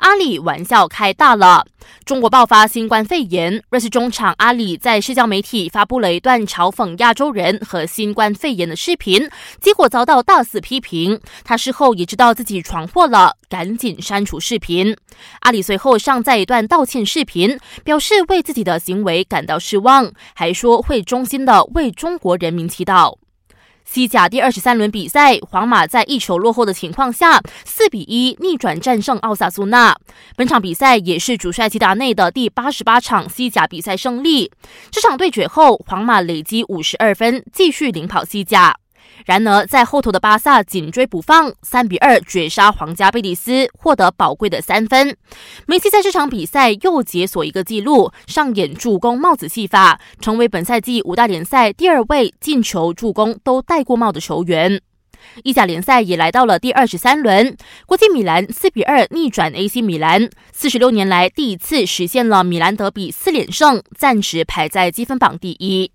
阿里玩笑开大了。中国爆发新冠肺炎，瑞士中场阿里在社交媒体发布了一段嘲讽亚洲人和新冠肺炎的视频，结果遭到大肆批评。他事后也知道自己闯祸了，赶紧删除视频。阿里随后上载一段道歉视频，表示为自己的行为感到失望，还说会衷心的为中国人民祈祷。西甲第二十三轮比赛，皇马在一球落后的情况下，四比一逆转战胜奥萨苏纳。本场比赛也是主帅齐达内的第八十八场西甲比赛胜利。这场对决后，皇马累积五十二分，继续领跑西甲。然而，在后头的巴萨紧追不放，三比二绝杀皇家贝蒂斯，获得宝贵的三分。梅西在这场比赛又解锁一个纪录，上演助攻帽子戏法，成为本赛季五大联赛第二位进球、助攻都戴过帽的球员。意甲联赛也来到了第二十三轮，国际米兰四比二逆转 AC 米兰，四十六年来第一次实现了米兰德比四连胜，暂时排在积分榜第一。